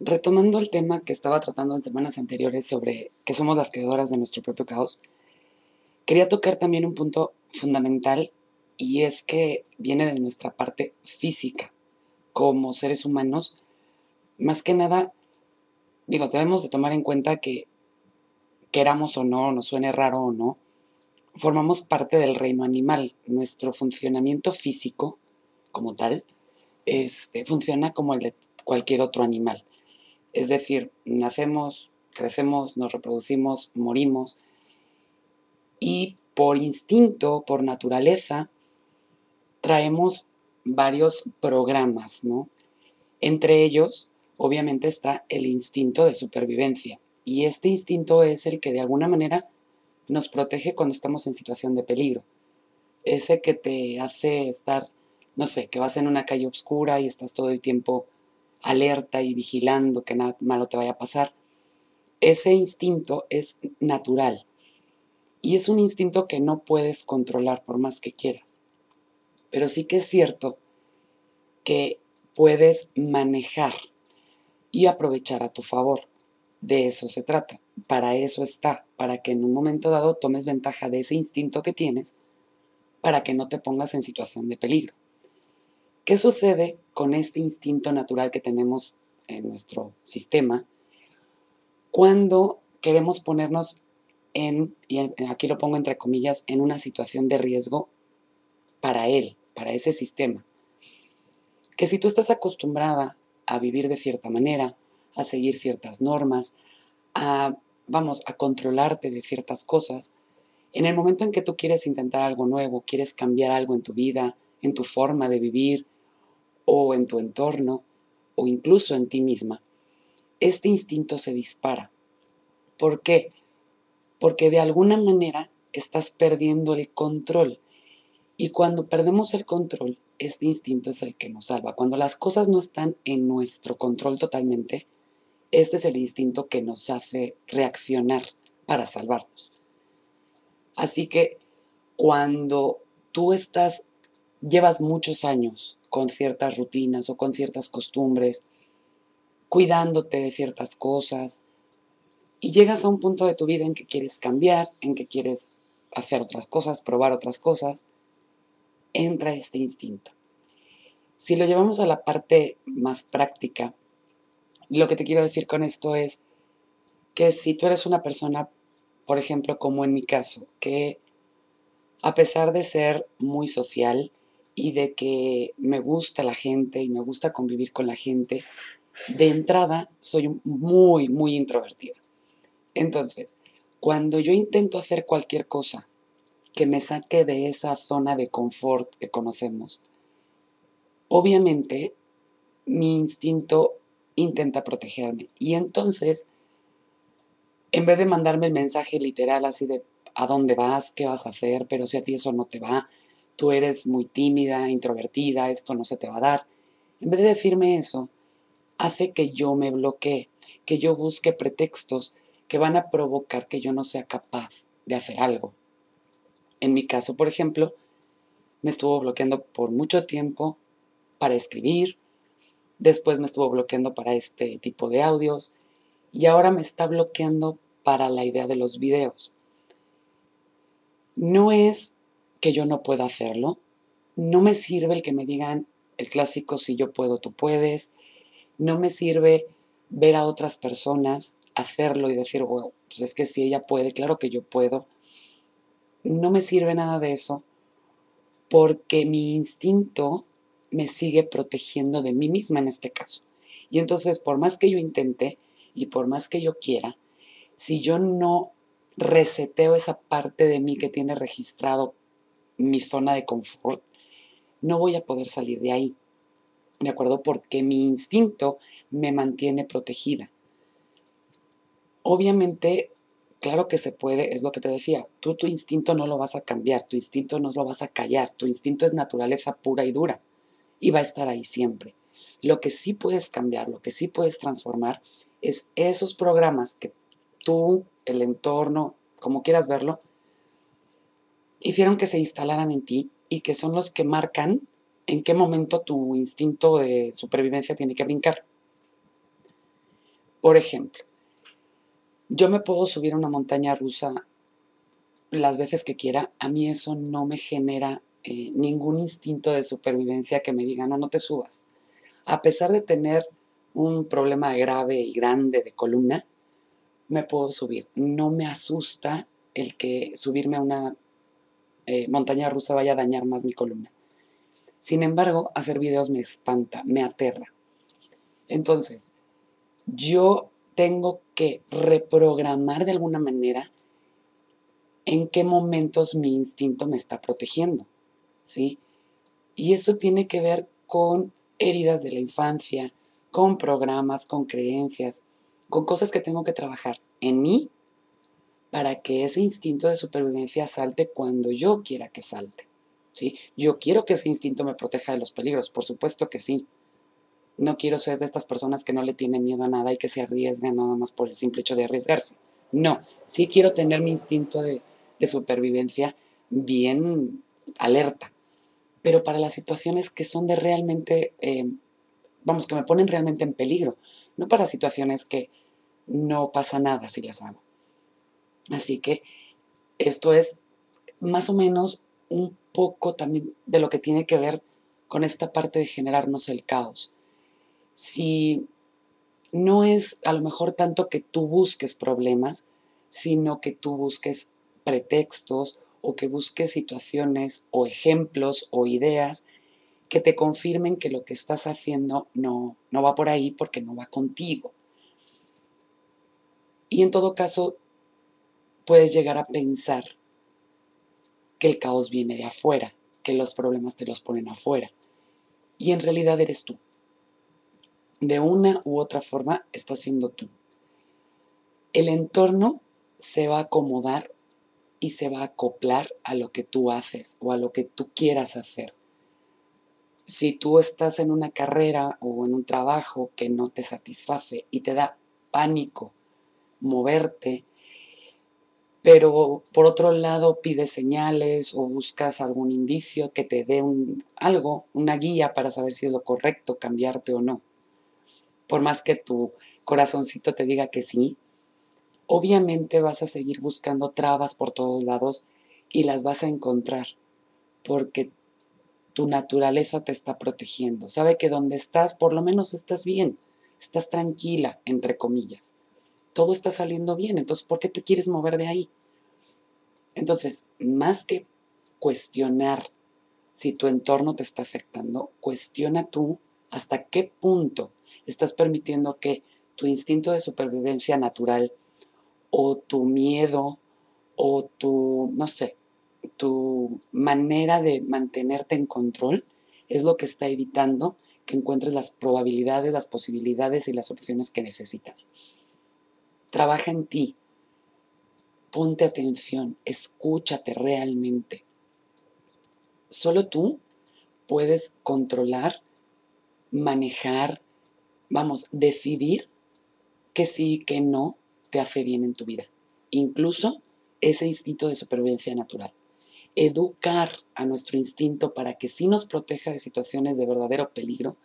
retomando el tema que estaba tratando en semanas anteriores sobre que somos las creadoras de nuestro propio caos, quería tocar también un punto fundamental y es que viene de nuestra parte física. Como seres humanos, más que nada, digo, debemos de tomar en cuenta que queramos o no, nos suene raro o no, formamos parte del reino animal. Nuestro funcionamiento físico, como tal, este, funciona como el de cualquier otro animal. Es decir, nacemos, crecemos, nos reproducimos, morimos y por instinto, por naturaleza, traemos varios programas, ¿no? Entre ellos, obviamente, está el instinto de supervivencia. Y este instinto es el que de alguna manera nos protege cuando estamos en situación de peligro. Ese que te hace estar, no sé, que vas en una calle oscura y estás todo el tiempo alerta y vigilando que nada malo te vaya a pasar. Ese instinto es natural y es un instinto que no puedes controlar por más que quieras. Pero sí que es cierto que puedes manejar y aprovechar a tu favor. De eso se trata. Para eso está, para que en un momento dado tomes ventaja de ese instinto que tienes, para que no te pongas en situación de peligro. ¿Qué sucede con este instinto natural que tenemos en nuestro sistema cuando queremos ponernos en, y aquí lo pongo entre comillas, en una situación de riesgo para él, para ese sistema? Que si tú estás acostumbrada a vivir de cierta manera, a seguir ciertas normas, a, vamos, a controlarte de ciertas cosas, en el momento en que tú quieres intentar algo nuevo, quieres cambiar algo en tu vida, en tu forma de vivir, o en tu entorno, o incluso en ti misma, este instinto se dispara. ¿Por qué? Porque de alguna manera estás perdiendo el control. Y cuando perdemos el control, este instinto es el que nos salva. Cuando las cosas no están en nuestro control totalmente, este es el instinto que nos hace reaccionar para salvarnos. Así que cuando tú estás, llevas muchos años con ciertas rutinas o con ciertas costumbres, cuidándote de ciertas cosas, y llegas a un punto de tu vida en que quieres cambiar, en que quieres hacer otras cosas, probar otras cosas, entra este instinto. Si lo llevamos a la parte más práctica, lo que te quiero decir con esto es que si tú eres una persona, por ejemplo, como en mi caso, que a pesar de ser muy social, y de que me gusta la gente y me gusta convivir con la gente, de entrada soy muy, muy introvertida. Entonces, cuando yo intento hacer cualquier cosa que me saque de esa zona de confort que conocemos, obviamente mi instinto intenta protegerme. Y entonces, en vez de mandarme el mensaje literal así de a dónde vas, qué vas a hacer, pero si a ti eso no te va, tú eres muy tímida, introvertida, esto no se te va a dar. En vez de decirme eso, hace que yo me bloquee, que yo busque pretextos que van a provocar que yo no sea capaz de hacer algo. En mi caso, por ejemplo, me estuvo bloqueando por mucho tiempo para escribir, después me estuvo bloqueando para este tipo de audios y ahora me está bloqueando para la idea de los videos. No es que yo no pueda hacerlo. No me sirve el que me digan el clásico si yo puedo, tú puedes. No me sirve ver a otras personas hacerlo y decir, bueno, pues es que si ella puede, claro que yo puedo. No me sirve nada de eso porque mi instinto me sigue protegiendo de mí misma en este caso. Y entonces, por más que yo intente y por más que yo quiera, si yo no reseteo esa parte de mí que tiene registrado mi zona de confort, no voy a poder salir de ahí. ¿De acuerdo? Porque mi instinto me mantiene protegida. Obviamente, claro que se puede, es lo que te decía, tú tu instinto no lo vas a cambiar, tu instinto no lo vas a callar, tu instinto es naturaleza pura y dura y va a estar ahí siempre. Lo que sí puedes cambiar, lo que sí puedes transformar es esos programas que tú, el entorno, como quieras verlo, hicieron que se instalaran en ti y que son los que marcan en qué momento tu instinto de supervivencia tiene que brincar. Por ejemplo, yo me puedo subir a una montaña rusa las veces que quiera, a mí eso no me genera eh, ningún instinto de supervivencia que me diga, no, no te subas. A pesar de tener un problema grave y grande de columna, me puedo subir. No me asusta el que subirme a una eh, montaña rusa vaya a dañar más mi columna. Sin embargo, hacer videos me espanta, me aterra. Entonces, yo tengo que reprogramar de alguna manera en qué momentos mi instinto me está protegiendo, ¿sí? Y eso tiene que ver con heridas de la infancia, con programas, con creencias, con cosas que tengo que trabajar en mí para que ese instinto de supervivencia salte cuando yo quiera que salte. ¿sí? Yo quiero que ese instinto me proteja de los peligros, por supuesto que sí. No quiero ser de estas personas que no le tienen miedo a nada y que se arriesgan nada más por el simple hecho de arriesgarse. No, sí quiero tener mi instinto de, de supervivencia bien alerta. Pero para las situaciones que son de realmente, eh, vamos, que me ponen realmente en peligro, no para situaciones que no pasa nada si las hago. Así que esto es más o menos un poco también de lo que tiene que ver con esta parte de generarnos el caos. Si no es a lo mejor tanto que tú busques problemas, sino que tú busques pretextos o que busques situaciones o ejemplos o ideas que te confirmen que lo que estás haciendo no, no va por ahí porque no va contigo. Y en todo caso, puedes llegar a pensar que el caos viene de afuera, que los problemas te los ponen afuera. Y en realidad eres tú. De una u otra forma estás siendo tú. El entorno se va a acomodar y se va a acoplar a lo que tú haces o a lo que tú quieras hacer. Si tú estás en una carrera o en un trabajo que no te satisface y te da pánico moverte, pero por otro lado pides señales o buscas algún indicio que te dé un, algo, una guía para saber si es lo correcto cambiarte o no. Por más que tu corazoncito te diga que sí, obviamente vas a seguir buscando trabas por todos lados y las vas a encontrar porque tu naturaleza te está protegiendo. Sabe que donde estás, por lo menos estás bien, estás tranquila, entre comillas. Todo está saliendo bien, entonces, ¿por qué te quieres mover de ahí? Entonces, más que cuestionar si tu entorno te está afectando, cuestiona tú hasta qué punto estás permitiendo que tu instinto de supervivencia natural o tu miedo o tu, no sé, tu manera de mantenerte en control es lo que está evitando que encuentres las probabilidades, las posibilidades y las opciones que necesitas. Trabaja en ti, ponte atención, escúchate realmente. Solo tú puedes controlar, manejar, vamos, decidir que sí, que no, te hace bien en tu vida. Incluso ese instinto de supervivencia natural. Educar a nuestro instinto para que sí nos proteja de situaciones de verdadero peligro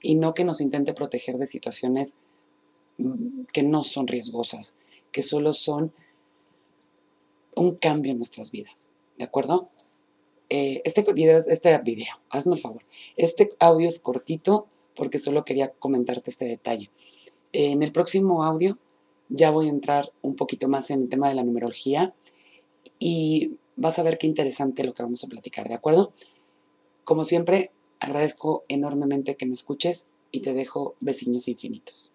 y no que nos intente proteger de situaciones que no son riesgosas, que solo son un cambio en nuestras vidas. ¿De acuerdo? Eh, este video, este video, hazme el favor. Este audio es cortito porque solo quería comentarte este detalle. en el próximo audio ya voy a entrar un poquito más en el tema de la numerología y vas a ver qué interesante lo que vamos a platicar, ¿de acuerdo? Como siempre, agradezco enormemente que me escuches y te dejo vecinos infinitos.